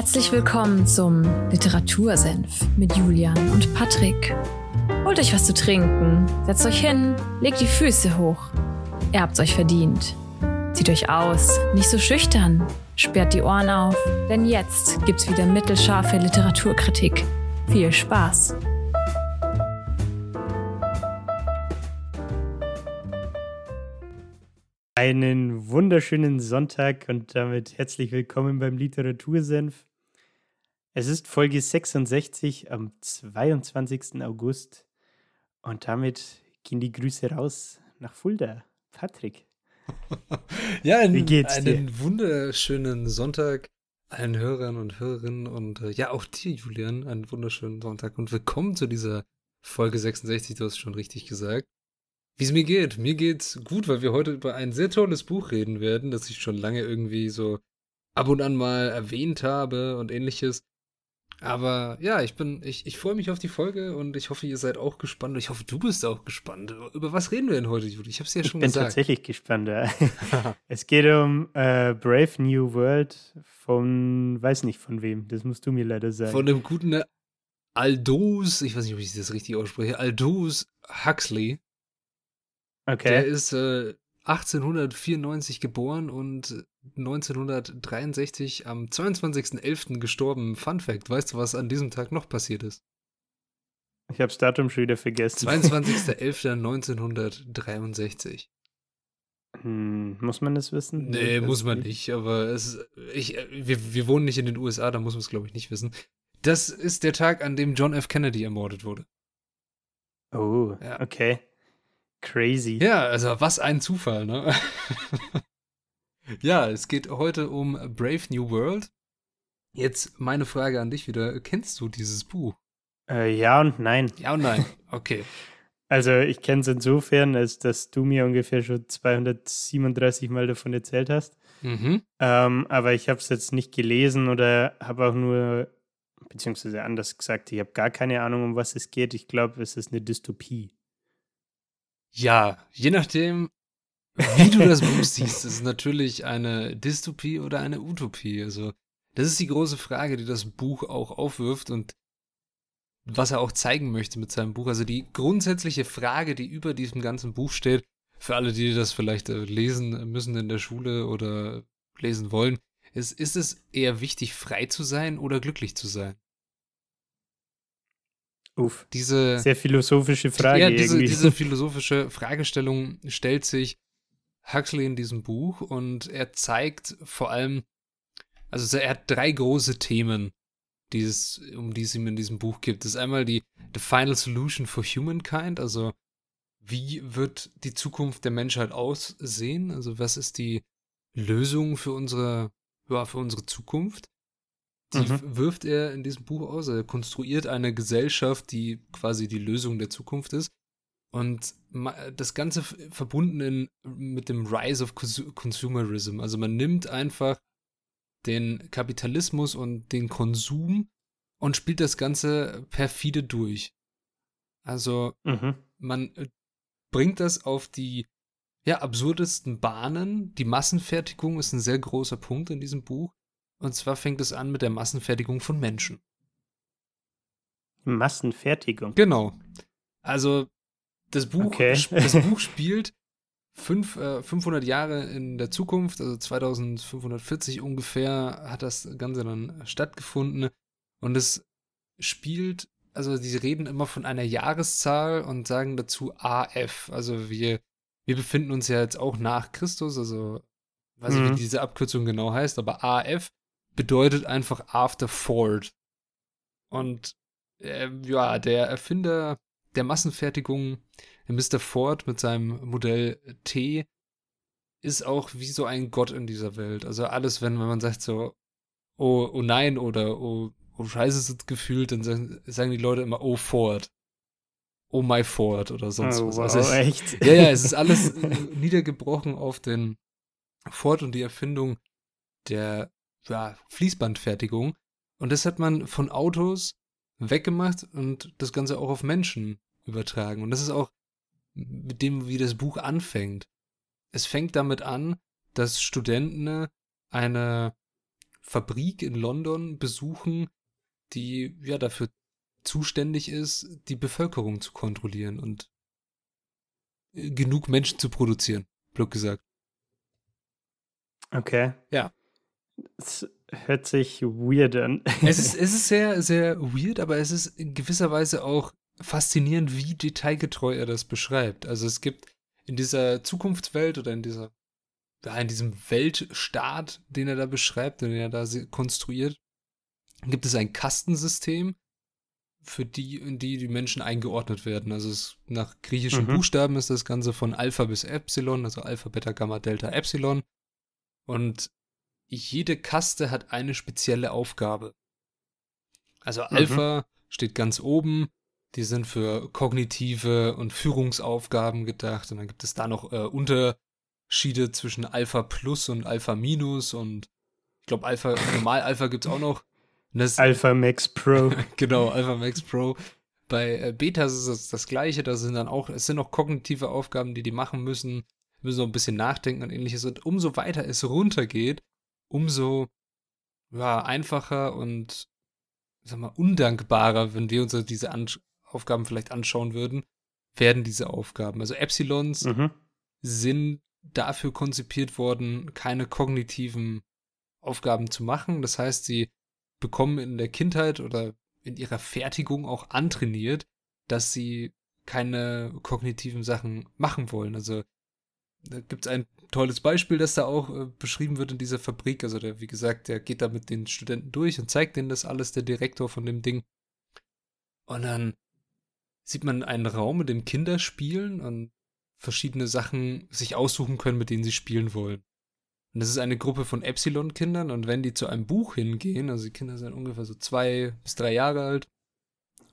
Herzlich willkommen zum Literatursenf mit Julian und Patrick. Holt euch was zu trinken, setzt euch hin, legt die Füße hoch. Ihr habt's euch verdient. Zieht euch aus, nicht so schüchtern, sperrt die Ohren auf, denn jetzt gibt's wieder mittelscharfe Literaturkritik. Viel Spaß! Einen wunderschönen Sonntag und damit herzlich willkommen beim Literatursenf. Es ist Folge 66 am 22. August und damit gehen die Grüße raus nach Fulda. Patrick. ja, ein, Wie geht's einen dir? wunderschönen Sonntag allen Hörern und Hörerinnen und äh, ja, auch dir, Julian, einen wunderschönen Sonntag und willkommen zu dieser Folge 66, du hast es schon richtig gesagt. Wie es mir geht. Mir geht's gut, weil wir heute über ein sehr tolles Buch reden werden, das ich schon lange irgendwie so ab und an mal erwähnt habe und ähnliches. Aber ja, ich bin, ich, ich freue mich auf die Folge und ich hoffe, ihr seid auch gespannt. Ich hoffe, du bist auch gespannt. Über was reden wir denn heute, Judy? Ich habe es ja schon gesagt. Ich bin tatsächlich gespannt. Ja. es geht um äh, Brave New World von, weiß nicht von wem. Das musst du mir leider sagen. Von dem guten Aldous, ich weiß nicht, ob ich das richtig ausspreche, Aldous Huxley. Okay. Der ist äh, 1894 geboren und 1963 am 22.11. gestorben. Fun Fact, weißt du, was an diesem Tag noch passiert ist? Ich habe das Datum schon wieder vergessen. 22.11.1963. Hm, muss man das wissen? Nee, muss man nicht, aber es, ich, wir, wir wohnen nicht in den USA, da muss man es, glaube ich, nicht wissen. Das ist der Tag, an dem John F. Kennedy ermordet wurde. Oh, ja. okay. Crazy. Ja, also was ein Zufall, ne? ja, es geht heute um Brave New World. Jetzt meine Frage an dich wieder. Kennst du dieses Buch? Äh, ja und nein. Ja und nein, okay. Also ich kenne es insofern, als dass du mir ungefähr schon 237 Mal davon erzählt hast. Mhm. Ähm, aber ich habe es jetzt nicht gelesen oder habe auch nur, beziehungsweise anders gesagt, ich habe gar keine Ahnung, um was es geht. Ich glaube, es ist eine Dystopie. Ja, je nachdem, wie du das Buch siehst, ist es natürlich eine Dystopie oder eine Utopie. Also, das ist die große Frage, die das Buch auch aufwirft und was er auch zeigen möchte mit seinem Buch. Also die grundsätzliche Frage, die über diesem ganzen Buch steht, für alle, die das vielleicht äh, lesen müssen in der Schule oder lesen wollen, ist, ist es eher wichtig, frei zu sein oder glücklich zu sein? Uff, diese sehr philosophische Frage. Ja, diese, diese philosophische Fragestellung stellt sich Huxley in diesem Buch und er zeigt vor allem, also er hat drei große Themen, die es, um die es ihm in diesem Buch gibt. Das ist einmal die The Final Solution for Humankind, also wie wird die Zukunft der Menschheit aussehen? Also was ist die Lösung für unsere, ja, für unsere Zukunft? Die mhm. wirft er in diesem Buch aus. Er konstruiert eine Gesellschaft, die quasi die Lösung der Zukunft ist. Und das Ganze verbunden in, mit dem Rise of Consumerism. Also man nimmt einfach den Kapitalismus und den Konsum und spielt das Ganze perfide durch. Also mhm. man äh, bringt das auf die ja, absurdesten Bahnen. Die Massenfertigung ist ein sehr großer Punkt in diesem Buch. Und zwar fängt es an mit der Massenfertigung von Menschen. Massenfertigung? Genau. Also das Buch, okay. das Buch spielt fünf, äh, 500 Jahre in der Zukunft, also 2540 ungefähr hat das Ganze dann stattgefunden. Und es spielt, also die reden immer von einer Jahreszahl und sagen dazu AF. Also wir, wir befinden uns ja jetzt auch nach Christus, also weiß ich, mhm. wie diese Abkürzung genau heißt, aber AF bedeutet einfach After Ford. Und äh, ja, der Erfinder der Massenfertigung, der Mr. Ford mit seinem Modell T, ist auch wie so ein Gott in dieser Welt. Also alles, wenn, wenn man sagt so, oh, oh nein oder oh, oh scheiße ist es gefühlt, dann sagen, sagen die Leute immer, oh Ford. Oh my Ford oder sonst oh, was. Wow, also echt? Ja, ja, es ist alles niedergebrochen auf den Ford und die Erfindung der ja, Fließbandfertigung. Und das hat man von Autos weggemacht und das Ganze auch auf Menschen übertragen. Und das ist auch mit dem, wie das Buch anfängt. Es fängt damit an, dass Studenten eine Fabrik in London besuchen, die ja dafür zuständig ist, die Bevölkerung zu kontrollieren und äh, genug Menschen zu produzieren, blöd gesagt. Okay. Ja. Es hört sich weird an. Es ist, es ist sehr, sehr weird, aber es ist in gewisser Weise auch faszinierend, wie detailgetreu er das beschreibt. Also es gibt in dieser Zukunftswelt oder in dieser, ja, in diesem Weltstaat, den er da beschreibt, den er da konstruiert, gibt es ein Kastensystem, für die, in die die Menschen eingeordnet werden. Also es, nach griechischen mhm. Buchstaben ist das Ganze von Alpha bis Epsilon, also Alpha, Beta, Gamma, Delta, Epsilon. Und jede Kaste hat eine spezielle Aufgabe. Also mhm. Alpha mhm. steht ganz oben, die sind für kognitive und Führungsaufgaben gedacht. Und dann gibt es da noch äh, Unterschiede zwischen Alpha Plus und Alpha Minus und ich glaube Alpha, Normal Alpha gibt es auch noch. Alpha Max Pro. genau, Alpha Max Pro. Bei äh, Betas ist es das gleiche, da sind dann auch, es sind noch kognitive Aufgaben, die die machen müssen, müssen noch ein bisschen nachdenken und ähnliches. Und umso weiter es runtergeht, umso ja, einfacher und sag mal, undankbarer, wenn wir uns diese An Aufgaben vielleicht anschauen würden, werden diese Aufgaben. Also Epsilons mhm. sind dafür konzipiert worden, keine kognitiven Aufgaben zu machen. Das heißt, sie bekommen in der Kindheit oder in ihrer Fertigung auch antrainiert, dass sie keine kognitiven Sachen machen wollen. Also da gibt es ein tolles Beispiel, das da auch äh, beschrieben wird in dieser Fabrik. Also der, wie gesagt, der geht da mit den Studenten durch und zeigt denen das alles, der Direktor von dem Ding. Und dann sieht man einen Raum, mit dem Kinder spielen und verschiedene Sachen sich aussuchen können, mit denen sie spielen wollen. Und das ist eine Gruppe von Epsilon-Kindern und wenn die zu einem Buch hingehen, also die Kinder sind ungefähr so zwei bis drei Jahre alt,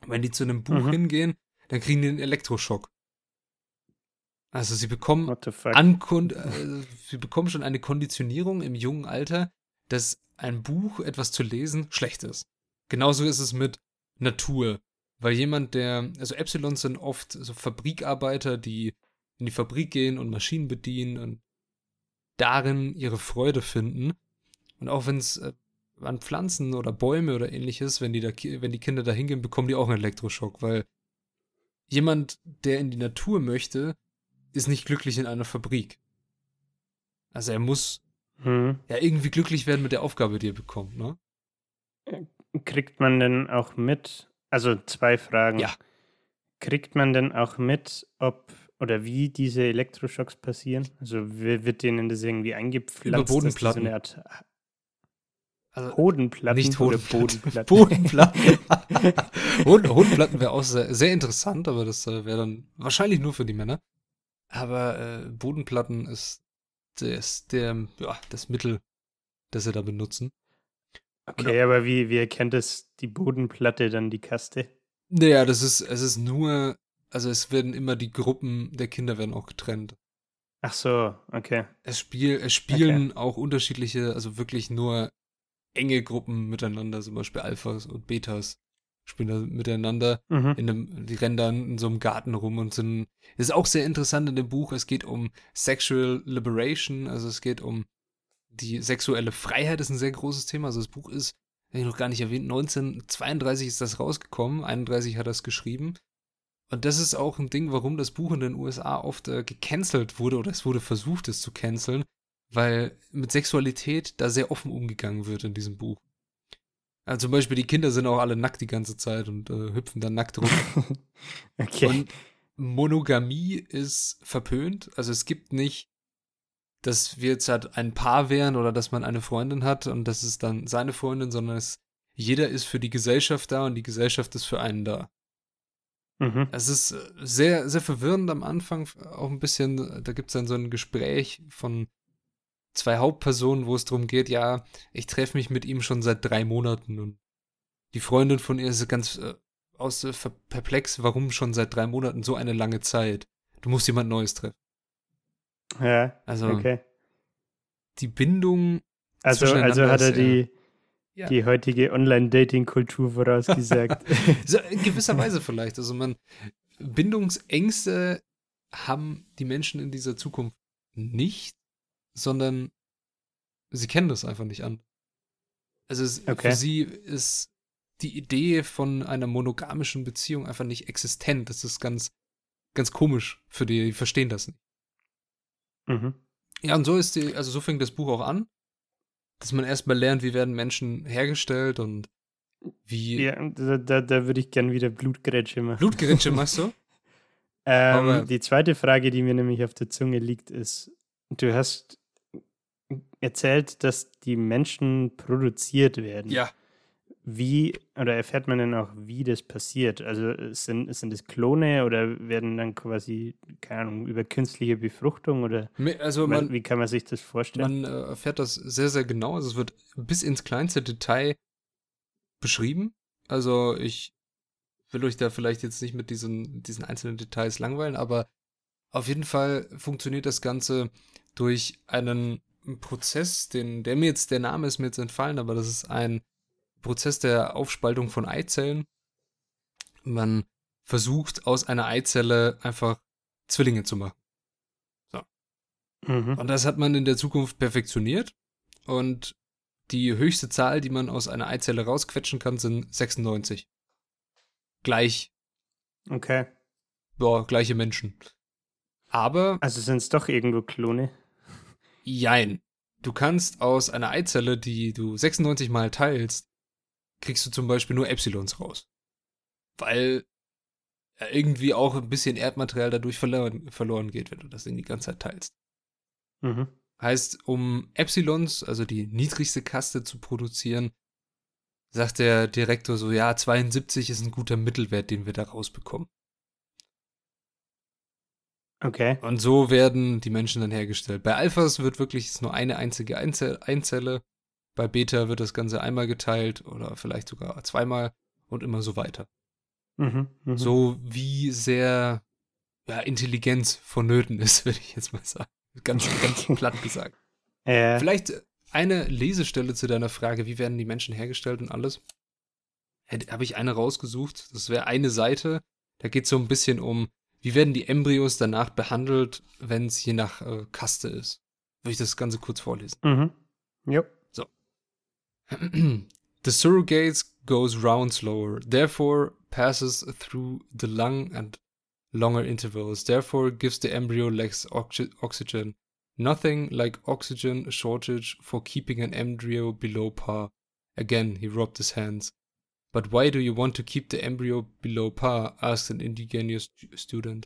wenn die zu einem Buch mhm. hingehen, dann kriegen die einen Elektroschock. Also sie bekommen Ankund äh, sie bekommen schon eine Konditionierung im jungen Alter, dass ein Buch, etwas zu lesen, schlecht ist. Genauso ist es mit Natur. Weil jemand, der, also Epsilons sind oft so Fabrikarbeiter, die in die Fabrik gehen und Maschinen bedienen und darin ihre Freude finden. Und auch wenn es äh, an Pflanzen oder Bäume oder ähnliches, wenn die, da, wenn die Kinder da hingehen, bekommen die auch einen Elektroschock, weil jemand, der in die Natur möchte, ist nicht glücklich in einer Fabrik. Also er muss hm. ja irgendwie glücklich werden mit der Aufgabe, die er bekommt, ne? Kriegt man denn auch mit, also zwei Fragen. Ja. Kriegt man denn auch mit, ob oder wie diese Elektroschocks passieren? Also wird denen das irgendwie eingepflanzt? Über Bodenplatten. So eine Art also Hodenplatten nicht Hoden Bodenplatten. Bodenplatten. Hodenplatten wäre auch sehr, sehr, interessant, aber das äh, wäre dann wahrscheinlich nur für die Männer. Aber äh, Bodenplatten ist das, der, ja, das Mittel, das sie da benutzen. Okay, aber wie, wie erkennt es die Bodenplatte dann die Kaste? Naja, das ist, es ist nur also es werden immer die Gruppen der Kinder werden auch getrennt. Ach so, okay. Es, spiel, es spielen okay. auch unterschiedliche, also wirklich nur enge Gruppen miteinander, zum Beispiel Alphas und Betas spielen da miteinander. Mhm. In einem, die rennen dann in so einem Garten rum und sind. Das ist auch sehr interessant in dem Buch. Es geht um Sexual Liberation, also es geht um die sexuelle Freiheit, das ist ein sehr großes Thema. Also das Buch ist, habe ich noch gar nicht erwähnt, 1932 ist das rausgekommen, 31 hat es geschrieben. Und das ist auch ein Ding, warum das Buch in den USA oft äh, gecancelt wurde oder es wurde versucht, es zu canceln, weil mit Sexualität da sehr offen umgegangen wird in diesem Buch. Also zum Beispiel, die Kinder sind auch alle nackt die ganze Zeit und äh, hüpfen dann nackt rum. okay. Und Monogamie ist verpönt. Also es gibt nicht, dass wir jetzt halt ein Paar wären oder dass man eine Freundin hat und das ist dann seine Freundin, sondern es, jeder ist für die Gesellschaft da und die Gesellschaft ist für einen da. Mhm. Es ist sehr, sehr verwirrend am Anfang, auch ein bisschen, da gibt es dann so ein Gespräch von zwei Hauptpersonen, wo es darum geht, ja, ich treffe mich mit ihm schon seit drei Monaten und die Freundin von ihr ist ganz äh, aus äh, perplex, warum schon seit drei Monaten so eine lange Zeit? Du musst jemand Neues treffen. Ja, also okay. die Bindung. Also, also hat er die, ja. die heutige Online-Dating-Kultur vorausgesagt. so, in gewisser Weise vielleicht. Also man, Bindungsängste haben die Menschen in dieser Zukunft nicht, sondern sie kennen das einfach nicht an. Also es, okay. für sie ist die Idee von einer monogamischen Beziehung einfach nicht existent. Das ist ganz, ganz komisch für die, die verstehen das nicht. Mhm. Ja, und so ist die, also so fängt das Buch auch an, dass man erstmal lernt, wie werden Menschen hergestellt und wie. Ja, da, da, da würde ich gern wieder Blutgrätsche machen. Blutgrätsche machst du? ähm, die zweite Frage, die mir nämlich auf der Zunge liegt, ist, du hast erzählt, dass die Menschen produziert werden. Ja. Wie, oder erfährt man denn auch, wie das passiert? Also sind, sind es Klone oder werden dann quasi, keine Ahnung, über künstliche Befruchtung oder also man, wie kann man sich das vorstellen? Man äh, erfährt das sehr, sehr genau. Also es wird bis ins kleinste Detail beschrieben. Also ich will euch da vielleicht jetzt nicht mit diesen, diesen einzelnen Details langweilen, aber auf jeden Fall funktioniert das Ganze durch einen Prozess, den, der mir jetzt, der Name ist mir jetzt entfallen, aber das ist ein Prozess der Aufspaltung von Eizellen. Man versucht aus einer Eizelle einfach Zwillinge zu machen. So. Mhm. Und das hat man in der Zukunft perfektioniert. Und die höchste Zahl, die man aus einer Eizelle rausquetschen kann, sind 96. Gleich. Okay. Boah, gleiche Menschen. Aber. Also sind es doch irgendwo Klone? Jein. Du kannst aus einer Eizelle, die du 96 mal teilst, kriegst du zum Beispiel nur Epsilons raus. Weil irgendwie auch ein bisschen Erdmaterial dadurch verloren, verloren geht, wenn du das Ding die ganze Zeit teilst. Mhm. Heißt, um Epsilons, also die niedrigste Kaste zu produzieren, sagt der Direktor so, ja, 72 ist ein guter Mittelwert, den wir da rausbekommen. Okay. Und so werden die Menschen dann hergestellt. Bei Alphas wird wirklich nur eine einzige Einzelle bei Beta wird das Ganze einmal geteilt oder vielleicht sogar zweimal und immer so weiter. Mhm, mh. So wie sehr ja, Intelligenz vonnöten ist, würde ich jetzt mal sagen. Ganz, ganz platt gesagt. Äh. Vielleicht eine Lesestelle zu deiner Frage, wie werden die Menschen hergestellt und alles. Habe ich eine rausgesucht. Das wäre eine Seite. Da geht es so ein bisschen um, wie werden die Embryos danach behandelt, wenn es je nach äh, Kaste ist. Würde ich das Ganze kurz vorlesen. Mhm. Yep. the surrogates goes round slower, therefore passes through the lung at longer intervals, therefore gives the embryo less oxy oxygen. Nothing like oxygen shortage for keeping an embryo below par. Again, he rubbed his hands. But why do you want to keep the embryo below par? asked an indigenous student.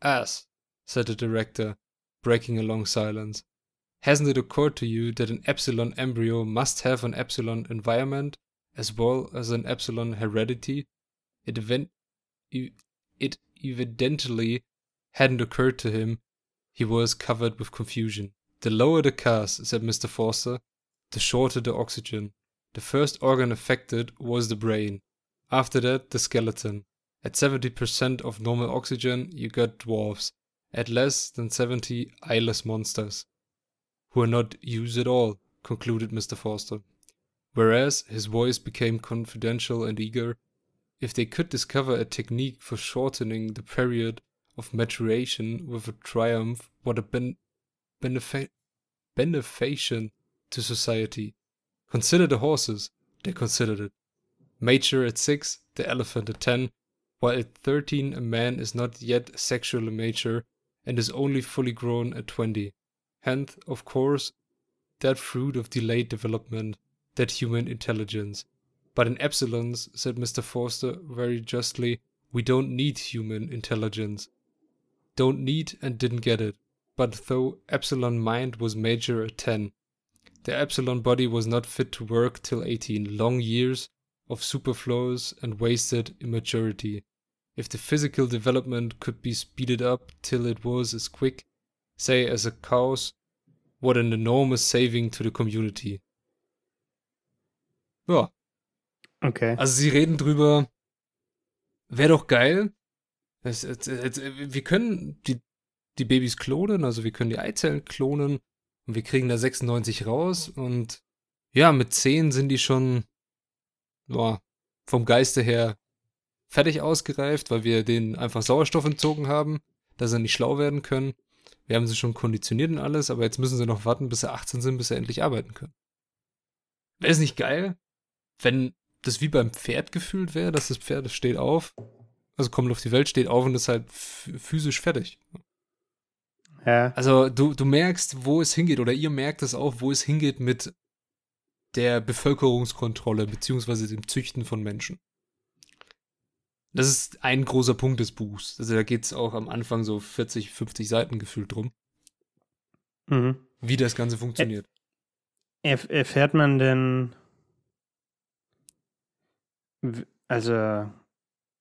As, said the director, breaking a long silence. Hasn't it occurred to you that an epsilon embryo must have an epsilon environment as well as an epsilon heredity? It, event- it evidently hadn't occurred to him. He was covered with confusion. The lower the cast, said Mr. Forster, the shorter the oxygen. The first organ affected was the brain. After that, the skeleton. At 70% of normal oxygen, you got dwarfs. At less than 70, eyeless monsters who are not used at all, concluded Mr. Forster. Whereas his voice became confidential and eager, if they could discover a technique for shortening the period of maturation with a triumph, what a ben- benefa- benefaction to society. Consider the horses, they considered it. Mature at six, the elephant at ten, while at thirteen a man is not yet sexually mature and is only fully grown at twenty. Hence, of course, that fruit of delayed development, that human intelligence. But in epsilons, said Mr. Forster very justly, we don't need human intelligence. Don't need and didn't get it. But though epsilon mind was major at 10, the epsilon body was not fit to work till 18, long years of superfluous and wasted immaturity. If the physical development could be speeded up till it was as quick say as a cause, what an enormous saving to the community. Ja. Okay. Also sie reden drüber, wäre doch geil. Es, es, es, wir können die, die Babys klonen, also wir können die Eizellen klonen und wir kriegen da 96 raus und ja, mit 10 sind die schon boah, vom Geiste her fertig ausgereift, weil wir denen einfach Sauerstoff entzogen haben, dass sie nicht schlau werden können. Wir haben sie schon konditioniert und alles, aber jetzt müssen sie noch warten, bis sie 18 sind, bis sie endlich arbeiten können. wäre es nicht geil, wenn das wie beim Pferd gefühlt wäre, dass das Pferd steht auf, also kommt auf die Welt, steht auf und ist halt physisch fertig. Ja. Also du, du merkst, wo es hingeht, oder ihr merkt es auch, wo es hingeht mit der Bevölkerungskontrolle beziehungsweise dem Züchten von Menschen. Das ist ein großer Punkt des Buchs. Also da geht es auch am Anfang so 40, 50 Seiten gefühlt drum. Mhm. Wie das Ganze funktioniert. Er, erfährt man denn, also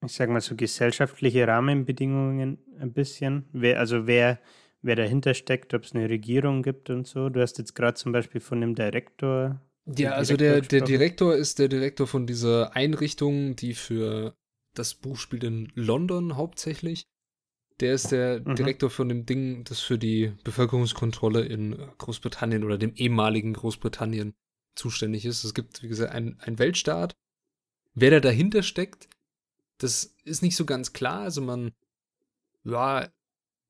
ich sag mal so gesellschaftliche Rahmenbedingungen ein bisschen? Wer, also wer, wer dahinter steckt, ob es eine Regierung gibt und so? Du hast jetzt gerade zum Beispiel von dem Direktor ja, also der, der Direktor ist der Direktor von dieser Einrichtung, die für das Buch spielt in London hauptsächlich. Der ist der mhm. Direktor von dem Ding, das für die Bevölkerungskontrolle in Großbritannien oder dem ehemaligen Großbritannien zuständig ist. Es gibt, wie gesagt, einen, einen Weltstaat. Wer da dahinter steckt, das ist nicht so ganz klar. Also man, ja,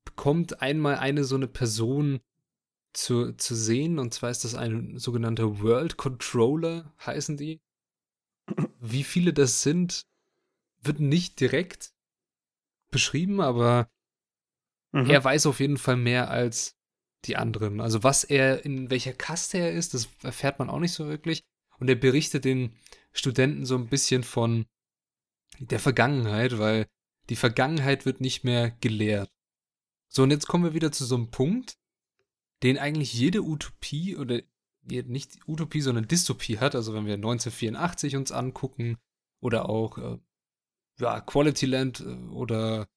bekommt einmal eine so eine Person zu, zu sehen. Und zwar ist das ein sogenannter World Controller, heißen die. Wie viele das sind, wird nicht direkt beschrieben, aber mhm. er weiß auf jeden Fall mehr als die anderen. Also was er, in welcher Kaste er ist, das erfährt man auch nicht so wirklich. Und er berichtet den Studenten so ein bisschen von der Vergangenheit, weil die Vergangenheit wird nicht mehr gelehrt. So, und jetzt kommen wir wieder zu so einem Punkt, den eigentlich jede Utopie oder nicht Utopie, sondern Dystopie hat. Also wenn wir 1984 uns angucken oder auch äh, ja, Quality Land äh, oder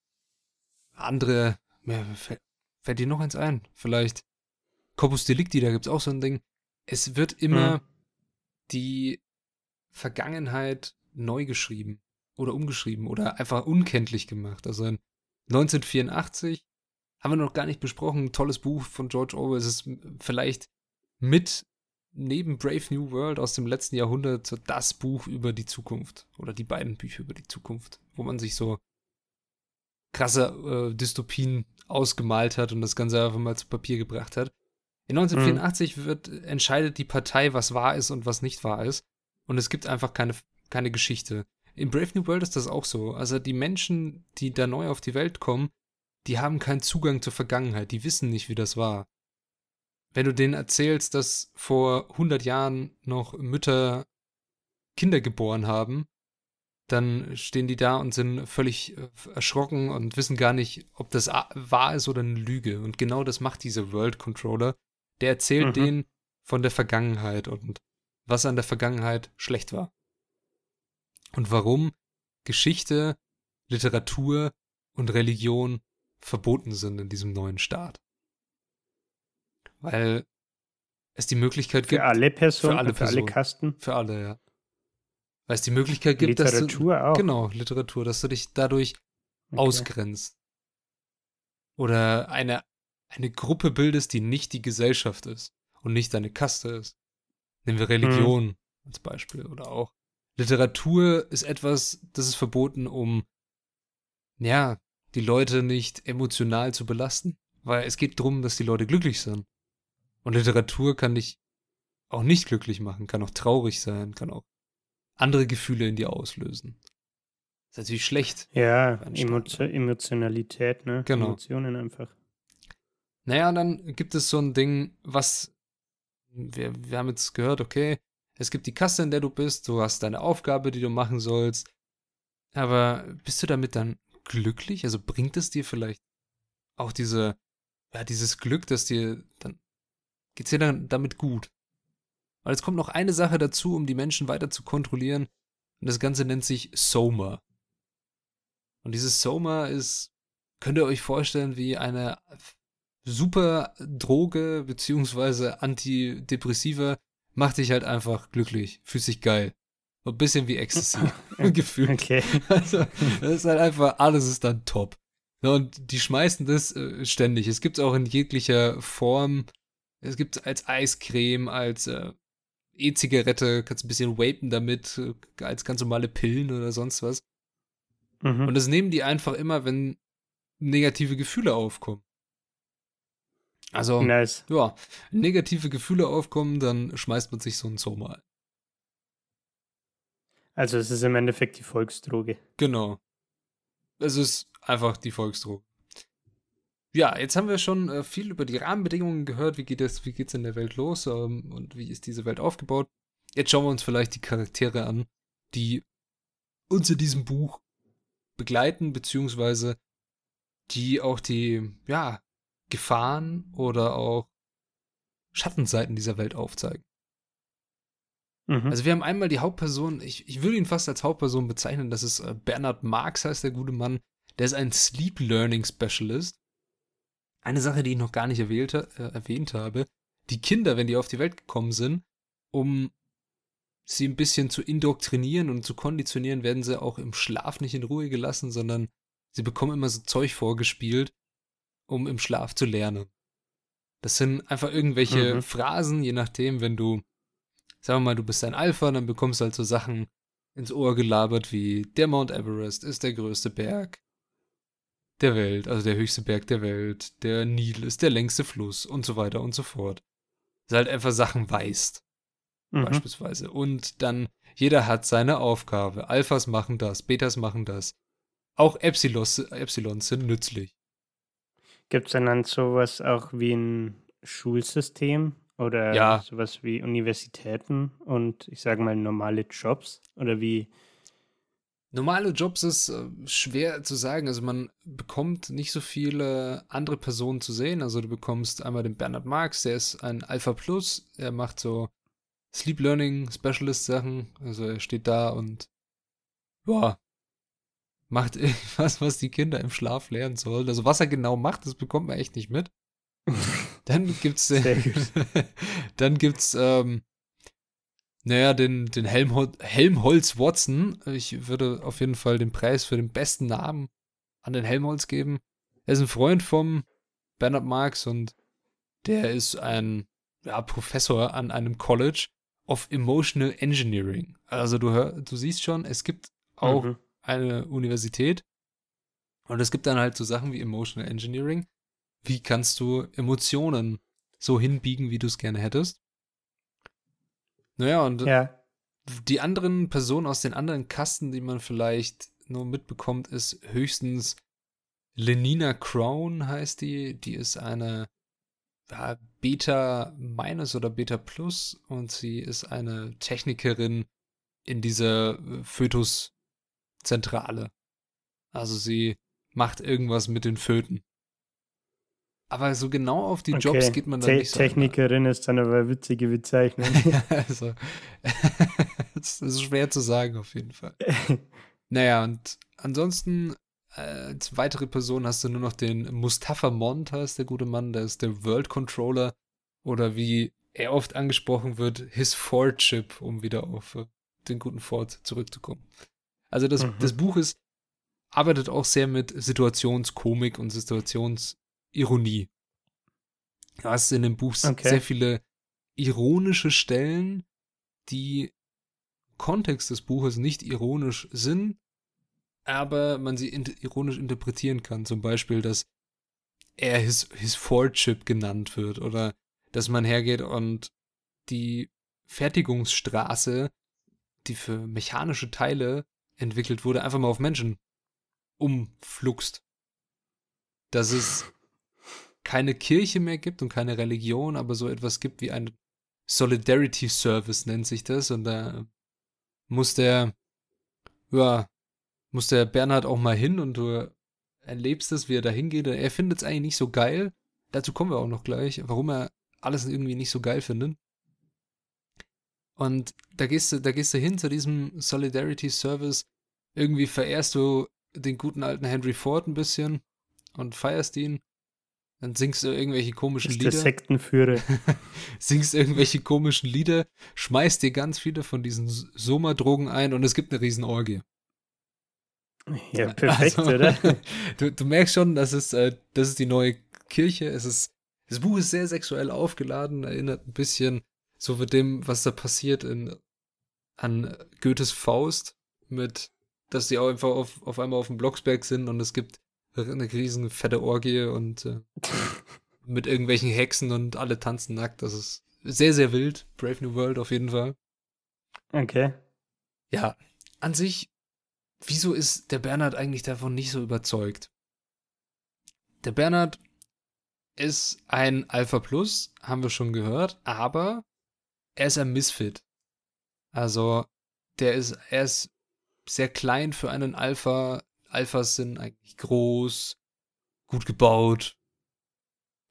andere, ja, fällt, fällt dir noch eins ein? Vielleicht Corpus Delicti, da gibt es auch so ein Ding. Es wird immer hm. die Vergangenheit neu geschrieben oder umgeschrieben oder einfach unkenntlich gemacht. Also in 1984 haben wir noch gar nicht besprochen. Tolles Buch von George Orwell. Es ist vielleicht mit neben Brave New World aus dem letzten Jahrhundert das Buch über die Zukunft oder die beiden Bücher über die Zukunft, wo man sich so krasse äh, Dystopien ausgemalt hat und das Ganze einfach mal zu Papier gebracht hat. In 1984 mhm. wird, entscheidet die Partei, was wahr ist und was nicht wahr ist. Und es gibt einfach keine, keine Geschichte. In Brave New World ist das auch so. Also die Menschen, die da neu auf die Welt kommen, die haben keinen Zugang zur Vergangenheit. Die wissen nicht, wie das war. Wenn du denen erzählst, dass vor 100 Jahren noch Mütter Kinder geboren haben, dann stehen die da und sind völlig äh, erschrocken und wissen gar nicht, ob das wahr ist oder eine Lüge. Und genau das macht dieser World Controller. Der erzählt mhm. denen von der Vergangenheit und was an der Vergangenheit schlecht war und warum Geschichte, Literatur und Religion verboten sind in diesem neuen Staat. Weil es die Möglichkeit gibt. Für alle Personen, für alle, Personen, für alle Kasten. Für alle, ja. Weil es die Möglichkeit gibt, Literatur dass du. Auch. Genau, Literatur, dass du dich dadurch okay. ausgrenzt. Oder eine, eine Gruppe bildest, die nicht die Gesellschaft ist und nicht deine Kaste ist. Nehmen wir Religion hm. als Beispiel oder auch Literatur ist etwas, das ist verboten, um, ja, die Leute nicht emotional zu belasten. Weil es geht darum, dass die Leute glücklich sind. Und Literatur kann dich auch nicht glücklich machen, kann auch traurig sein, kann auch andere Gefühle in dir auslösen. Das ist natürlich schlecht. Ja, Emotio Emotionalität, ne? Genau. Emotionen einfach. Naja, und dann gibt es so ein Ding, was wir, wir haben jetzt gehört, okay, es gibt die Kasse, in der du bist, du hast deine Aufgabe, die du machen sollst. Aber bist du damit dann glücklich? Also bringt es dir vielleicht auch diese, ja, dieses Glück, dass dir dann, geht's dir dann damit gut? Weil es kommt noch eine Sache dazu, um die Menschen weiter zu kontrollieren. Und das Ganze nennt sich Soma. Und dieses Soma ist, könnt ihr euch vorstellen, wie eine super Droge beziehungsweise Antidepressiva, macht dich halt einfach glücklich, fühlt sich geil. So ein bisschen wie Ecstasy gefühlt. Okay. Also, das ist halt einfach, alles ist dann top. Und die schmeißen das äh, ständig. Es gibt es auch in jeglicher Form. Es gibt es als Eiscreme, als äh, E-Zigarette, kannst ein bisschen vapen damit, äh, als ganz normale Pillen oder sonst was. Mhm. Und das nehmen die einfach immer, wenn negative Gefühle aufkommen. Also, nice. ja, negative Gefühle aufkommen, dann schmeißt man sich so ein Zoo mal. Also es ist im Endeffekt die Volksdroge. Genau. Es ist einfach die Volksdroge. Ja, jetzt haben wir schon äh, viel über die Rahmenbedingungen gehört. Wie geht es, in der Welt los ähm, und wie ist diese Welt aufgebaut? Jetzt schauen wir uns vielleicht die Charaktere an, die uns in diesem Buch begleiten, beziehungsweise die auch die, ja, Gefahren oder auch Schattenseiten dieser Welt aufzeigen. Mhm. Also wir haben einmal die Hauptperson, ich, ich würde ihn fast als Hauptperson bezeichnen, das ist äh, Bernard Marx, heißt der gute Mann. Der ist ein Sleep Learning Specialist. Eine Sache, die ich noch gar nicht erwähnt, äh, erwähnt habe. Die Kinder, wenn die auf die Welt gekommen sind, um sie ein bisschen zu indoktrinieren und zu konditionieren, werden sie auch im Schlaf nicht in Ruhe gelassen, sondern sie bekommen immer so Zeug vorgespielt, um im Schlaf zu lernen. Das sind einfach irgendwelche mhm. Phrasen, je nachdem, wenn du, sagen wir mal, du bist ein Alpha, dann bekommst du halt so Sachen ins Ohr gelabert wie der Mount Everest ist der größte Berg der Welt, also der höchste Berg der Welt, der Nil ist der längste Fluss und so weiter und so fort. Dass halt einfach Sachen weißt mhm. beispielsweise. Und dann, jeder hat seine Aufgabe. Alphas machen das, Betas machen das. Auch Epsilons, Epsilons sind nützlich. Gibt es denn dann sowas auch wie ein Schulsystem oder ja. sowas wie Universitäten und ich sage mal normale Jobs? Oder wie? Normale Jobs ist äh, schwer zu sagen. Also man bekommt nicht so viele andere Personen zu sehen. Also du bekommst einmal den Bernhard Marx, der ist ein Alpha Plus. Er macht so Sleep Learning Specialist Sachen. Also er steht da und ja, macht irgendwas, was die Kinder im Schlaf lernen sollen. Also was er genau macht, das bekommt man echt nicht mit. dann gibt's dann gibt's ähm, naja, den, den Helmhol Helmholtz Watson. Ich würde auf jeden Fall den Preis für den besten Namen an den Helmholtz geben. Er ist ein Freund vom Bernhard Marx und der ist ein ja, Professor an einem College of Emotional Engineering. Also du, hör, du siehst schon, es gibt auch mhm. eine Universität und es gibt dann halt so Sachen wie Emotional Engineering. Wie kannst du Emotionen so hinbiegen, wie du es gerne hättest? Naja, und ja. die anderen Personen aus den anderen Kasten, die man vielleicht nur mitbekommt, ist höchstens Lenina Crown heißt die. Die ist eine ja, Beta Minus oder Beta Plus und sie ist eine Technikerin in dieser Fötuszentrale. Also sie macht irgendwas mit den Föten. Aber so genau auf die okay. Jobs geht man dann Te nicht so. Technikerin ist dann aber eine witzige Bezeichnung. also, das ist schwer zu sagen auf jeden Fall. naja, und ansonsten als weitere Person hast du nur noch den Mustafa Mont, heißt der gute Mann, der ist der World Controller oder wie er oft angesprochen wird, his Ford Chip, um wieder auf äh, den guten Ford zurückzukommen. Also das, mhm. das Buch ist, arbeitet auch sehr mit Situationskomik und Situationsironie. Du hast in dem Buch okay. sehr viele ironische Stellen, die Kontext des Buches nicht ironisch sind, aber man sie in ironisch interpretieren kann. Zum Beispiel, dass er his, his Ford-Chip genannt wird oder dass man hergeht und die Fertigungsstraße, die für mechanische Teile entwickelt wurde, einfach mal auf Menschen umfluxt. Dass es keine Kirche mehr gibt und keine Religion, aber so etwas gibt wie ein Solidarity Service nennt sich das und da muss der ja muss der Bernhard auch mal hin und du erlebst es, wie er da hingeht. Er findet es eigentlich nicht so geil. Dazu kommen wir auch noch gleich, warum er alles irgendwie nicht so geil findet. Und da gehst du, da gehst du hin zu diesem Solidarity Service. Irgendwie verehrst du den guten alten Henry Ford ein bisschen und feierst ihn. Dann singst du irgendwelche komischen ist Lieder. Der Sektenführer. singst irgendwelche komischen Lieder, schmeißt dir ganz viele von diesen Soma-Drogen ein und es gibt eine Riesenorgie. Ja, perfekt, also, oder? Du, du, merkst schon, dass es, äh, das ist die neue Kirche. Es ist, das Buch ist sehr sexuell aufgeladen, erinnert ein bisschen so mit dem, was da passiert in, an Goethes Faust, mit, dass die auch einfach auf, auf einmal auf dem Blocksberg sind und es gibt eine riesen fette Orgie und äh, mit irgendwelchen Hexen und alle tanzen nackt. Das ist sehr, sehr wild. Brave New World auf jeden Fall. Okay. Ja, an sich, wieso ist der Bernhard eigentlich davon nicht so überzeugt? Der Bernhard ist ein Alpha Plus, haben wir schon gehört, aber er ist ein Misfit. Also, der ist, er ist sehr klein für einen Alpha. Alphas sind eigentlich groß, gut gebaut,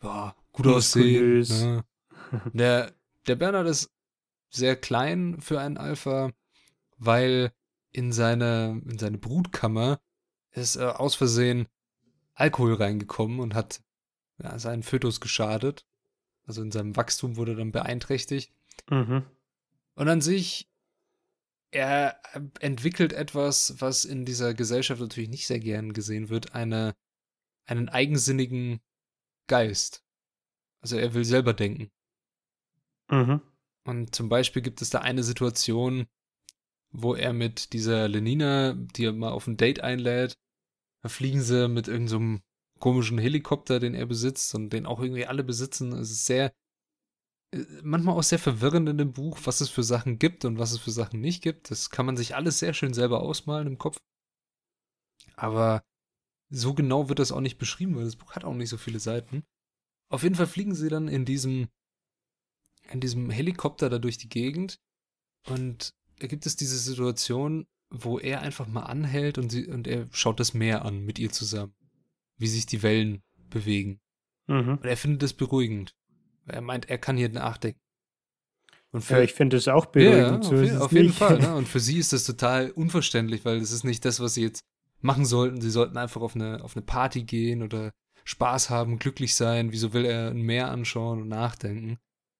ja, gut aussehen. Ne? Der, der Bernhard ist sehr klein für einen Alpha, weil in seine, in seine Brutkammer ist äh, aus Versehen Alkohol reingekommen und hat ja, seinen Fötus geschadet. Also in seinem Wachstum wurde dann beeinträchtigt. Mhm. Und an sich, er entwickelt etwas, was in dieser Gesellschaft natürlich nicht sehr gern gesehen wird, eine, einen eigensinnigen Geist. Also er will selber denken. Mhm. Und zum Beispiel gibt es da eine Situation, wo er mit dieser Lenina, die er mal auf ein Date einlädt, da fliegen sie mit irgendeinem so komischen Helikopter, den er besitzt und den auch irgendwie alle besitzen. Es ist sehr, manchmal auch sehr verwirrend in dem Buch, was es für Sachen gibt und was es für Sachen nicht gibt. Das kann man sich alles sehr schön selber ausmalen im Kopf. Aber so genau wird das auch nicht beschrieben, weil das Buch hat auch nicht so viele Seiten. Auf jeden Fall fliegen sie dann in diesem, in diesem Helikopter da durch die Gegend und da gibt es diese Situation, wo er einfach mal anhält und, sie, und er schaut das Meer an mit ihr zusammen wie sich die Wellen bewegen. Mhm. Und er findet das beruhigend. Er meint, er kann hier nachdenken. Und für, ja, ich finde es auch beruhigend. Ja, so auf, auf jeden Fall. Ne? Und für sie ist das total unverständlich, weil es ist nicht das, was sie jetzt machen sollten. Sie sollten einfach auf eine, auf eine Party gehen oder Spaß haben, glücklich sein. Wieso will er ein Meer anschauen und nachdenken?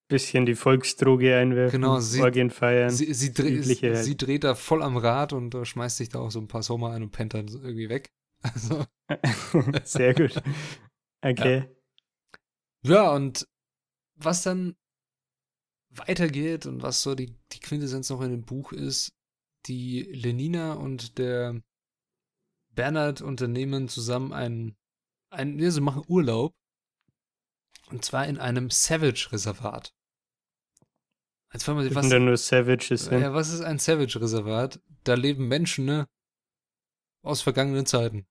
Bisschen die Volksdroge einwerfen, genau, sie, Orgien feiern. Sie, sie, dreh, sie, sie, dreht da voll am Rad und uh, schmeißt sich da auch so ein paar Sommer ein und pennt dann irgendwie weg. Also. Sehr gut. Okay. Ja. ja, und was dann weitergeht und was so die, die Quintessenz noch in dem Buch ist, die Lenina und der Bernhard unternehmen zusammen einen, einen ja, sie machen Urlaub. Und zwar in einem Savage-Reservat. Jetzt fragen wir sich, was, denn nur Savages. Ja, was ist ein Savage-Reservat? Da leben Menschen, ne? Aus vergangenen Zeiten.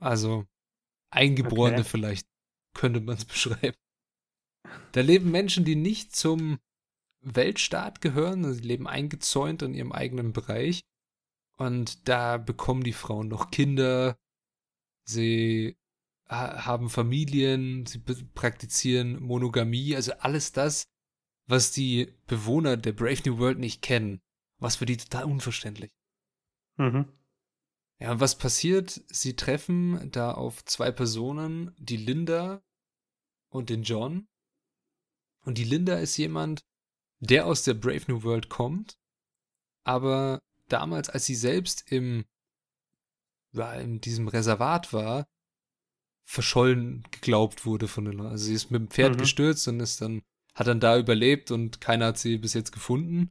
Also Eingeborene okay. vielleicht könnte man es beschreiben. Da leben Menschen, die nicht zum Weltstaat gehören, also sie leben eingezäunt in ihrem eigenen Bereich. Und da bekommen die Frauen noch Kinder, sie ha haben Familien, sie praktizieren Monogamie, also alles das, was die Bewohner der Brave New World nicht kennen. Was für die total unverständlich. Mhm. Ja, und was passiert? Sie treffen da auf zwei Personen, die Linda und den John. Und die Linda ist jemand, der aus der Brave New World kommt, aber damals, als sie selbst im, ja, in diesem Reservat war, verschollen geglaubt wurde von den Leuten. Also sie ist mit dem Pferd mhm. gestürzt und ist dann, hat dann da überlebt und keiner hat sie bis jetzt gefunden.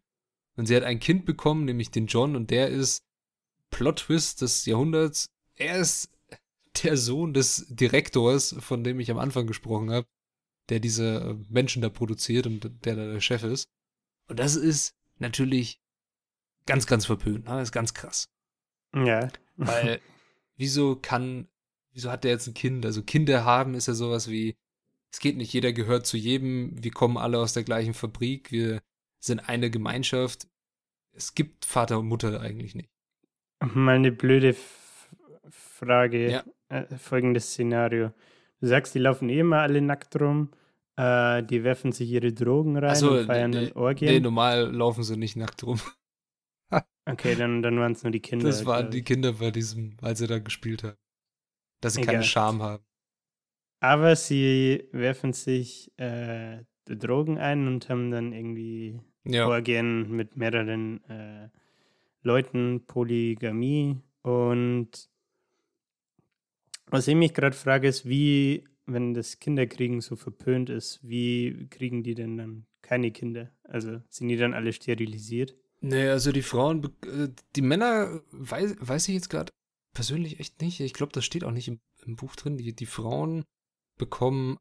Und sie hat ein Kind bekommen, nämlich den John, und der ist Plot-Twist des Jahrhunderts. Er ist der Sohn des Direktors, von dem ich am Anfang gesprochen habe, der diese äh, Menschen da produziert und der da der Chef ist. Und das ist natürlich ganz, ganz verpönt. Ne? Das ist ganz krass. Ja. Weil, wieso kann, wieso hat der jetzt ein Kind? Also Kinder haben ist ja sowas wie, es geht nicht, jeder gehört zu jedem, wir kommen alle aus der gleichen Fabrik, wir sind eine Gemeinschaft. Es gibt Vater und Mutter eigentlich nicht. Mal eine blöde Frage. Ja. Äh, folgendes Szenario. Du sagst, die laufen eh immer alle nackt rum. Äh, die werfen sich ihre Drogen rein so, und feiern nee, Orgien. Nee, normal laufen sie nicht nackt rum. okay, dann, dann waren es nur die Kinder. Das waren die Kinder bei diesem, als sie da gespielt haben. Dass sie Egal. keinen Charme haben. Aber sie werfen sich äh, Drogen ein und haben dann irgendwie ja. Orgien mit mehreren äh, Leuten Polygamie. Und was ich mich gerade frage, ist, wie, wenn das Kinderkriegen so verpönt ist, wie kriegen die denn dann keine Kinder? Also sind die dann alle sterilisiert? Nee, also die Frauen, äh, die Männer, weiß, weiß ich jetzt gerade persönlich echt nicht. Ich glaube, das steht auch nicht im, im Buch drin. Die, die Frauen bekommen,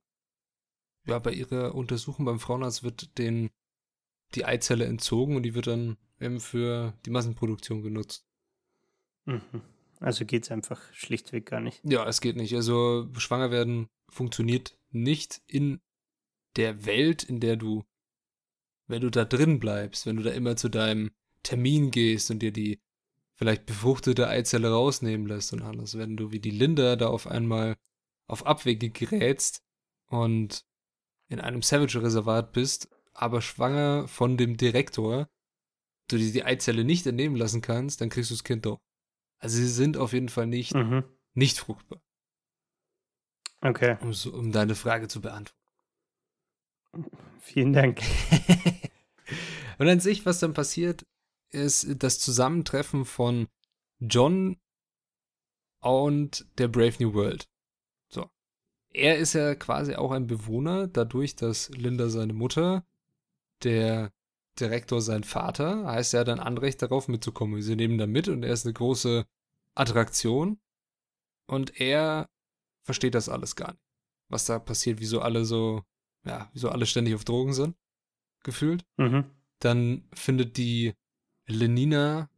ja, bei ihrer Untersuchung beim Frauenarzt wird den die Eizelle entzogen und die wird dann eben für die Massenproduktion genutzt. Mhm. Also geht es einfach schlichtweg gar nicht. Ja, es geht nicht. Also schwanger werden funktioniert nicht in der Welt, in der du, wenn du da drin bleibst, wenn du da immer zu deinem Termin gehst und dir die vielleicht befruchtete Eizelle rausnehmen lässt und alles, wenn du wie die Linda da auf einmal auf Abwege gerätst und in einem Savage-Reservat bist, aber schwanger von dem Direktor, du dir die Eizelle nicht entnehmen lassen kannst, dann kriegst du das Kind doch. Also sie sind auf jeden Fall nicht, mhm. nicht fruchtbar. Okay. Um, um deine Frage zu beantworten. Vielen Dank. und an sich, was dann passiert, ist das Zusammentreffen von John und der Brave New World. So. Er ist ja quasi auch ein Bewohner, dadurch, dass Linda seine Mutter, der Direktor sein Vater, heißt er hat ein Anrecht darauf mitzukommen. Sie nehmen da mit und er ist eine große Attraktion. Und er versteht das alles gar nicht. Was da passiert, wieso alle so, ja, wieso alle ständig auf Drogen sind, gefühlt. Mhm. Dann findet die Lenina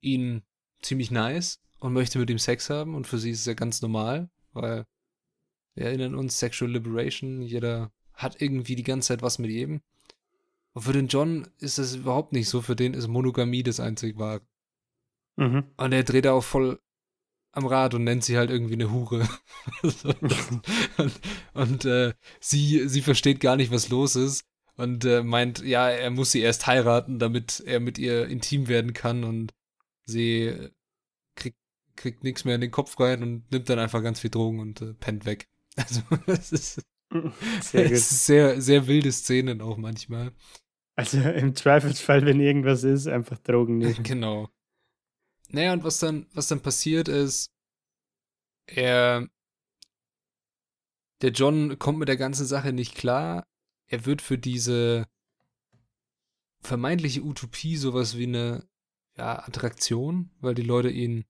ihn ziemlich nice und möchte mit ihm Sex haben und für sie ist es ja ganz normal, weil wir erinnern uns, Sexual Liberation, jeder hat irgendwie die ganze Zeit was mit jedem. Und für den John ist das überhaupt nicht so, für den ist Monogamie das einzig wahre. Mhm. Und er dreht auch voll am Rad und nennt sie halt irgendwie eine Hure. und, und äh, sie, sie versteht gar nicht, was los ist und äh, meint, ja, er muss sie erst heiraten, damit er mit ihr intim werden kann und sie kriegt, kriegt nichts mehr in den Kopf rein und nimmt dann einfach ganz viel Drogen und äh, pennt weg. Also es ist sehr, es ist sehr, sehr wilde Szenen auch manchmal. Also im Zweifelsfall, wenn irgendwas ist, einfach Drogen nehmen. Genau. Naja, und was dann, was dann passiert ist, er, der John kommt mit der ganzen Sache nicht klar, er wird für diese vermeintliche Utopie sowas wie eine ja, Attraktion, weil die Leute ihn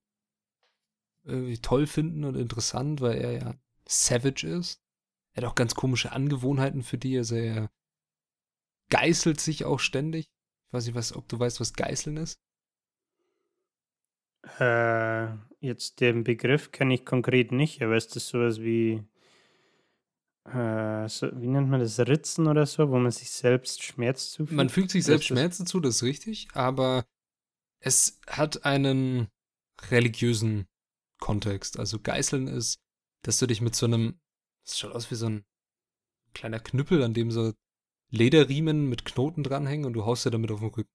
irgendwie toll finden und interessant, weil er ja savage ist. Er hat auch ganz komische Angewohnheiten für die, also er geißelt sich auch ständig. Ich weiß nicht, was, ob du weißt, was Geißeln ist. Äh, jetzt den Begriff kenne ich konkret nicht, aber ist das sowas wie äh, so, wie nennt man das, Ritzen oder so, wo man sich selbst Schmerz zufügt? Man fügt sich selbst Schmerzen zu, das ist richtig, aber es hat einen religiösen Kontext. Also Geißeln ist, dass du dich mit so einem, das schaut aus wie so ein kleiner Knüppel, an dem so Lederriemen mit Knoten dranhängen und du haust dir damit auf den Rücken.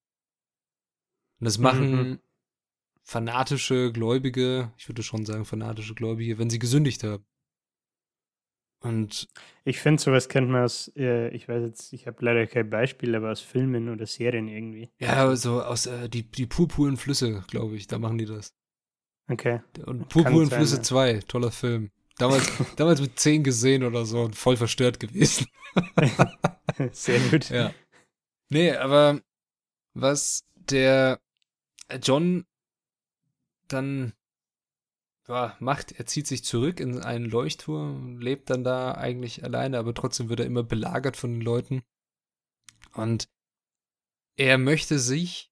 Und das machen mhm. fanatische Gläubige, ich würde schon sagen fanatische Gläubige, wenn sie gesündigt haben. Und ich finde, sowas kennt man aus, äh, ich weiß jetzt, ich habe leider kein Beispiel, aber aus Filmen oder Serien irgendwie. Ja, so aus äh, die, die purpuren Flüsse, glaube ich, da machen die das. Okay. Und Purpuren Flüsse 2, toller Film. Damals, damals mit 10 gesehen oder so und voll verstört gewesen. Sehr gut. Ja. Nee, aber was der John dann ja, macht, er zieht sich zurück in einen Leuchtturm, lebt dann da eigentlich alleine, aber trotzdem wird er immer belagert von den Leuten. Und er möchte sich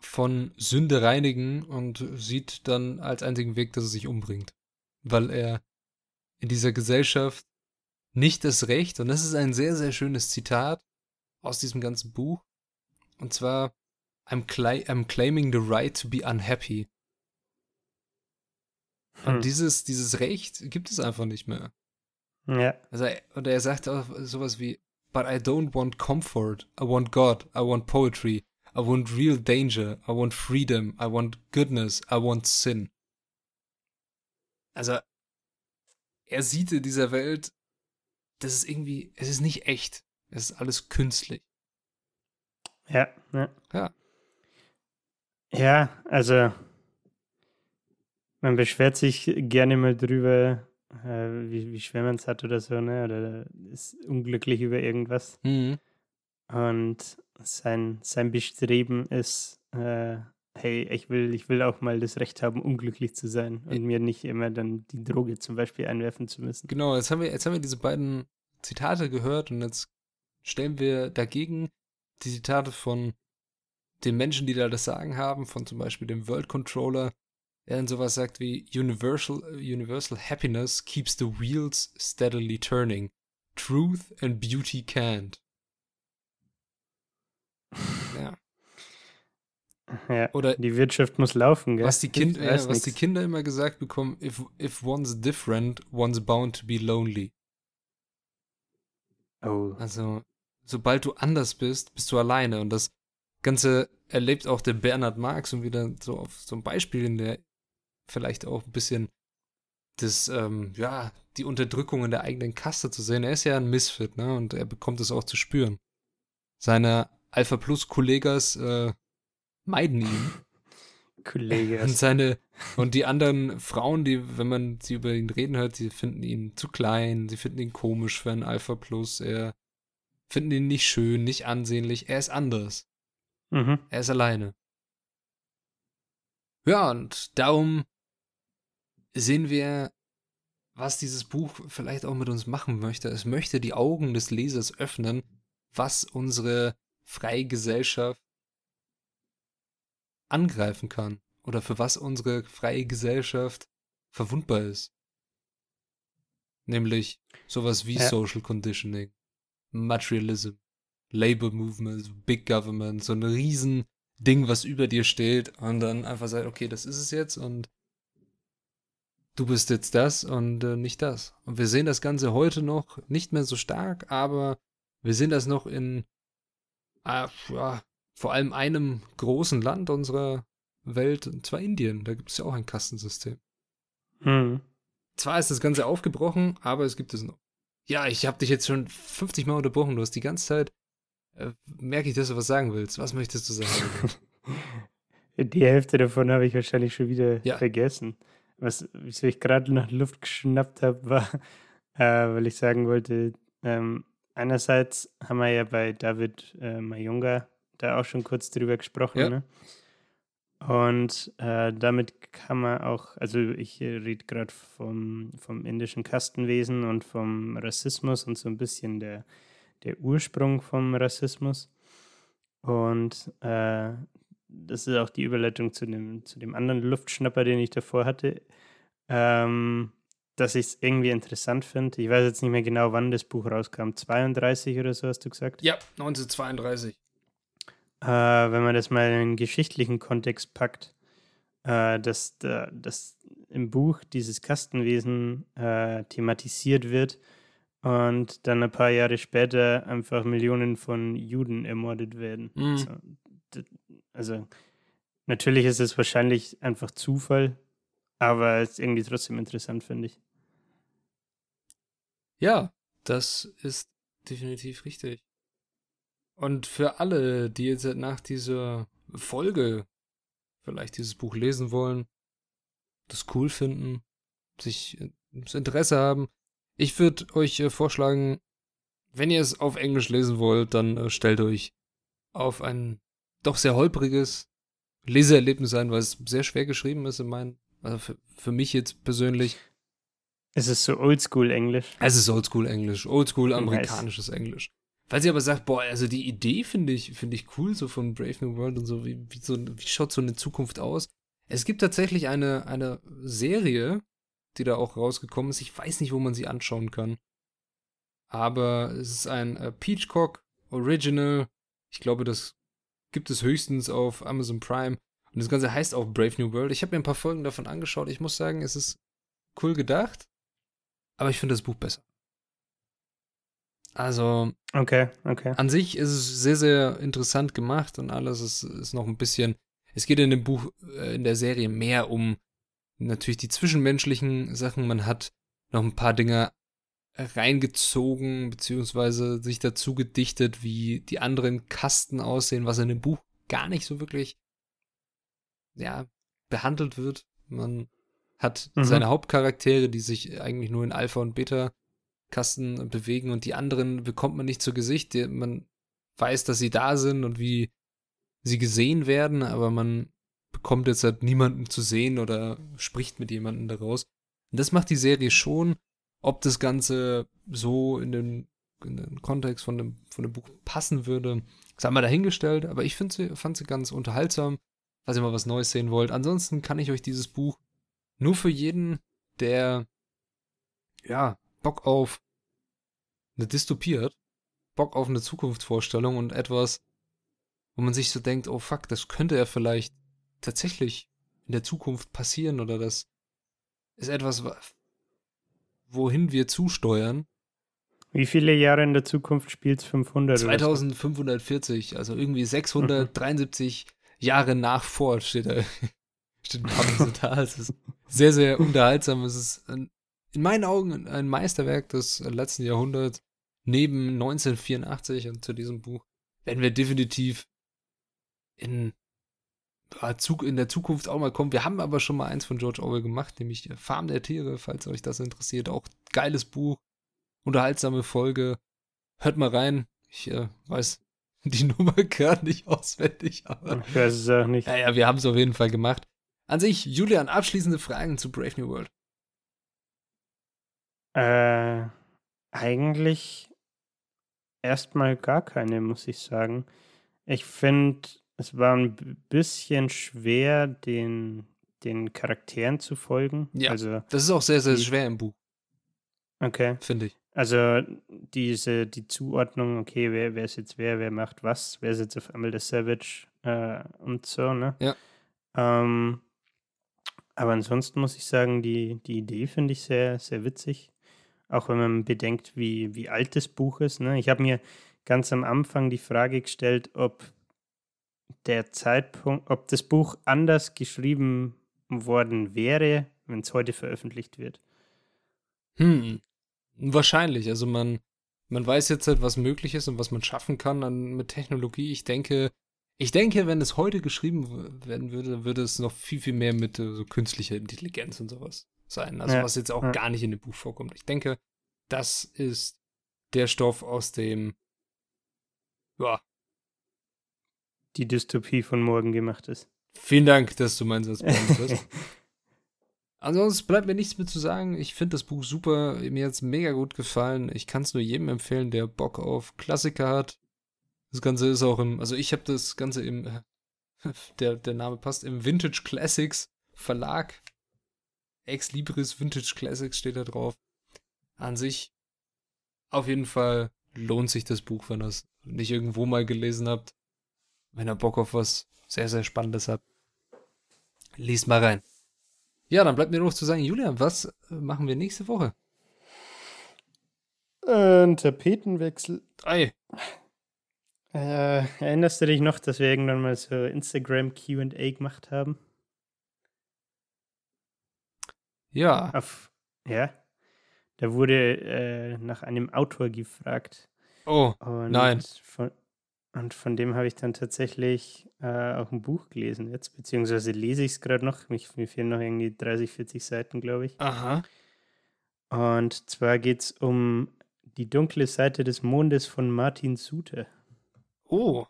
von Sünde reinigen und sieht dann als einzigen Weg, dass er sich umbringt. Weil er in dieser Gesellschaft nicht das Recht, und das ist ein sehr, sehr schönes Zitat aus diesem ganzen Buch, und zwar, I'm, I'm claiming the right to be unhappy. Und hm. dieses, dieses Recht gibt es einfach nicht mehr. Ja. Also, und er sagt auch sowas wie, But I don't want comfort. I want God. I want poetry. I want real danger. I want freedom. I want goodness. I want sin. Also, er sieht in dieser Welt, das ist irgendwie, es ist nicht echt. Es ist alles künstlich. Ja, ja. Ja. Ja, also man beschwert sich gerne mal drüber, äh, wie, wie schwer man es hat oder so, ne? Oder ist unglücklich über irgendwas. Mhm. Und sein, sein Bestreben ist, äh, hey, ich will, ich will auch mal das Recht haben, unglücklich zu sein und ja. mir nicht immer dann die Droge zum Beispiel einwerfen zu müssen. Genau, jetzt haben wir, jetzt haben wir diese beiden Zitate gehört und jetzt stellen wir dagegen die Zitate von den Menschen, die da das Sagen haben, von zum Beispiel dem World Controller, der dann sowas sagt wie Universal, Universal Happiness keeps the wheels steadily turning. Truth and beauty can't. Ja. Ja, Oder die Wirtschaft muss laufen, gell? Was die, kind, ja, was die Kinder immer gesagt bekommen, if, if one's different, one's bound to be lonely. Oh. Also, sobald du anders bist, bist du alleine. Und das Ganze erlebt auch der Bernhard Marx und wieder so auf so ein Beispiel, in der vielleicht auch ein bisschen das, ähm, ja, die Unterdrückung in der eigenen Kaste zu sehen. Er ist ja ein Misfit, ne? Und er bekommt es auch zu spüren. Seine Alpha Plus Kollegas äh, meiden ihn. Kollegas. Und seine und die anderen Frauen, die, wenn man sie über ihn reden hört, sie finden ihn zu klein, sie finden ihn komisch für ein Alpha Plus, er finden ihn nicht schön, nicht ansehnlich, er ist anders. Mhm. Er ist alleine. Ja, und darum sehen wir, was dieses Buch vielleicht auch mit uns machen möchte. Es möchte die Augen des Lesers öffnen, was unsere freie Gesellschaft angreifen kann oder für was unsere freie Gesellschaft verwundbar ist. Nämlich sowas wie ja. Social Conditioning, Materialism, Labor Movement, Big Government, so ein riesen Ding, was über dir steht und dann einfach sagt, okay, das ist es jetzt und du bist jetzt das und äh, nicht das. Und wir sehen das Ganze heute noch nicht mehr so stark, aber wir sehen das noch in ja, vor allem einem großen Land unserer Welt, und zwar Indien. Da gibt es ja auch ein Kastensystem. Hm. Zwar ist das Ganze aufgebrochen, aber es gibt es noch. Ja, ich habe dich jetzt schon 50 Mal unterbrochen. Du hast die ganze Zeit, äh, merke ich, dass du was sagen willst. Was möchtest du sagen? die Hälfte davon habe ich wahrscheinlich schon wieder ja. vergessen. Was, wieso ich gerade nach Luft geschnappt habe, war, äh, weil ich sagen wollte, ähm, einerseits haben wir ja bei David äh, Mayunga da auch schon kurz drüber gesprochen. Ja. Ne? Und äh, damit kann man auch, also ich rede gerade vom, vom indischen Kastenwesen und vom Rassismus und so ein bisschen der, der Ursprung vom Rassismus. Und äh, das ist auch die Überleitung zu dem, zu dem anderen Luftschnapper, den ich davor hatte, ähm, dass ich es irgendwie interessant finde. Ich weiß jetzt nicht mehr genau, wann das Buch rauskam. 32 oder so hast du gesagt? Ja, 1932 äh, wenn man das mal in einen geschichtlichen Kontext packt, äh, dass, dass im Buch dieses Kastenwesen äh, thematisiert wird und dann ein paar Jahre später einfach Millionen von Juden ermordet werden. Mhm. Also, also, natürlich ist es wahrscheinlich einfach Zufall, aber es ist irgendwie trotzdem interessant, finde ich. Ja, das ist definitiv richtig. Und für alle, die jetzt nach dieser Folge vielleicht dieses Buch lesen wollen, das cool finden, sich das Interesse haben, ich würde euch äh, vorschlagen, wenn ihr es auf Englisch lesen wollt, dann äh, stellt euch auf ein doch sehr holpriges Leseerlebnis ein, weil es sehr schwer geschrieben ist in meinen, also für, für mich jetzt persönlich. Es ist so Oldschool-Englisch. Es ist Oldschool-Englisch, Oldschool-amerikanisches Englisch. Weil sie aber sagt, boah, also die Idee finde ich, finde ich cool, so von Brave New World und so, wie, wie, so, wie schaut so eine Zukunft aus? Es gibt tatsächlich eine, eine Serie, die da auch rausgekommen ist. Ich weiß nicht, wo man sie anschauen kann. Aber es ist ein äh, Peachcock Original. Ich glaube, das gibt es höchstens auf Amazon Prime. Und das Ganze heißt auch Brave New World. Ich habe mir ein paar Folgen davon angeschaut. Ich muss sagen, es ist cool gedacht. Aber ich finde das Buch besser. Also, okay, okay. An sich ist es sehr, sehr interessant gemacht und alles ist, ist noch ein bisschen. Es geht in dem Buch, äh, in der Serie mehr um natürlich die zwischenmenschlichen Sachen. Man hat noch ein paar Dinge reingezogen, beziehungsweise sich dazu gedichtet, wie die anderen Kasten aussehen, was in dem Buch gar nicht so wirklich, ja, behandelt wird. Man hat mhm. seine Hauptcharaktere, die sich eigentlich nur in Alpha und Beta Kasten bewegen und die anderen bekommt man nicht zu Gesicht. Man weiß, dass sie da sind und wie sie gesehen werden, aber man bekommt jetzt halt niemanden zu sehen oder spricht mit jemandem daraus. Und das macht die Serie schon. Ob das Ganze so in den in den Kontext von dem, von dem Buch passen würde, sei mal dahingestellt, aber ich sie, fand sie ganz unterhaltsam, falls ihr mal was Neues sehen wollt. Ansonsten kann ich euch dieses Buch nur für jeden, der ja, Bock auf eine Dystopie hat, Bock auf eine Zukunftsvorstellung und etwas, wo man sich so denkt, oh fuck, das könnte ja vielleicht tatsächlich in der Zukunft passieren oder das ist etwas, wohin wir zusteuern. Wie viele Jahre in der Zukunft spielt es 500? 2540, also irgendwie 673 mhm. Jahre nach Ford steht da. steht so da. Es ist sehr, sehr unterhaltsam. Es ist ein, in meinen Augen ein Meisterwerk des letzten Jahrhunderts. Neben 1984 und zu diesem Buch werden wir definitiv in in der Zukunft auch mal kommen. Wir haben aber schon mal eins von George Orwell gemacht, nämlich Farm der Tiere, falls euch das interessiert. Auch geiles Buch, unterhaltsame Folge. Hört mal rein. Ich äh, weiß die Nummer gar nicht auswendig, aber. Ich weiß es auch nicht. Naja, wir haben es auf jeden Fall gemacht. An sich, Julian, abschließende Fragen zu Brave New World. Äh, eigentlich erstmal gar keine, muss ich sagen. Ich finde, es war ein bisschen schwer, den, den Charakteren zu folgen. Ja, also, das ist auch sehr, sehr die, schwer im Buch. Okay. Finde ich. Also diese, die Zuordnung, okay, wer, wer ist jetzt wer, wer macht was, wer ist jetzt auf einmal der Savage äh, und so, ne? Ja. Ähm, aber ansonsten muss ich sagen, die, die Idee finde ich sehr, sehr witzig. Auch wenn man bedenkt, wie, wie alt das Buch ist. Ne? Ich habe mir ganz am Anfang die Frage gestellt, ob der Zeitpunkt, ob das Buch anders geschrieben worden wäre, wenn es heute veröffentlicht wird. Hm, wahrscheinlich. Also man, man weiß jetzt halt, was möglich ist und was man schaffen kann an, mit Technologie. Ich denke, ich denke, wenn es heute geschrieben werden würde, würde es noch viel, viel mehr mit äh, so künstlicher Intelligenz und sowas sein. Also ja, was jetzt auch ja. gar nicht in dem Buch vorkommt. Ich denke, das ist der Stoff, aus dem ja, die Dystopie von morgen gemacht ist. Vielen Dank, dass du meinen Satz hast. Ansonsten bleibt mir nichts mehr zu sagen. Ich finde das Buch super. Mir hat es mega gut gefallen. Ich kann es nur jedem empfehlen, der Bock auf Klassiker hat. Das Ganze ist auch im, also ich habe das Ganze im, der, der Name passt, im Vintage Classics Verlag. Ex Libris Vintage Classics steht da drauf. An sich auf jeden Fall lohnt sich das Buch, wenn ihr es nicht irgendwo mal gelesen habt wenn ihr Bock auf was sehr, sehr Spannendes habt, liest mal rein. Ja, dann bleibt mir noch zu sagen, Julian, was machen wir nächste Woche? Äh, ein Tapetenwechsel. Ei. Äh, erinnerst du dich noch, dass wir irgendwann mal so Instagram QA gemacht haben? Ja. Auf, ja. Da wurde äh, nach einem Autor gefragt. Oh, Und nein. Von, und von dem habe ich dann tatsächlich äh, auch ein Buch gelesen jetzt, beziehungsweise lese ich es gerade noch. Mich, mir fehlen noch irgendwie 30, 40 Seiten, glaube ich. Aha. Und zwar geht es um die dunkle Seite des Mondes von Martin Suter. Oh,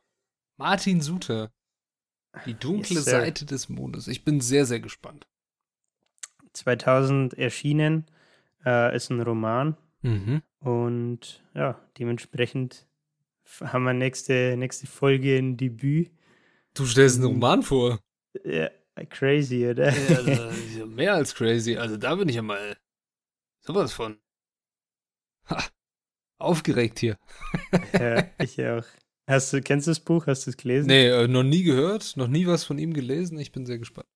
Martin Suter. Die dunkle yes, Seite des Mondes. Ich bin sehr, sehr gespannt. 2000 erschienen, äh, ist ein Roman. Mhm. Und ja, dementsprechend haben wir nächste, nächste Folge ein Debüt. Du stellst einen Roman vor. Ja, crazy, oder? Ja, also, mehr als crazy. Also da bin ich ja mal sowas von. Ha, aufgeregt hier. ja, ich auch. Hast du, kennst du das Buch? Hast du es gelesen? Nee, äh, noch nie gehört, noch nie was von ihm gelesen. Ich bin sehr gespannt.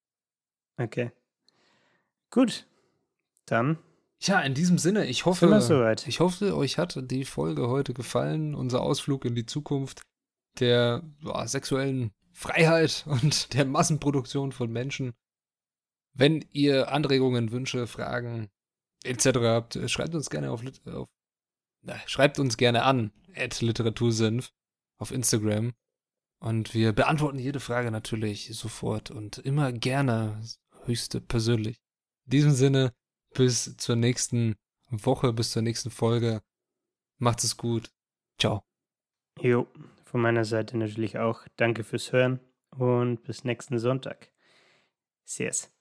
Okay. Gut. Dann ja, in diesem Sinne, ich hoffe, ich hoffe, euch hat die Folge heute gefallen, unser Ausflug in die Zukunft der boah, sexuellen Freiheit und der Massenproduktion von Menschen. Wenn ihr Anregungen, Wünsche, Fragen etc. habt, schreibt uns gerne auf, auf na, schreibt uns gerne an at Literatursenf auf Instagram und wir beantworten jede Frage natürlich sofort und immer gerne höchste persönlich. In diesem Sinne bis zur nächsten Woche, bis zur nächsten Folge. Macht es gut. Ciao. Jo, von meiner Seite natürlich auch. Danke fürs Hören und bis nächsten Sonntag. Cheers.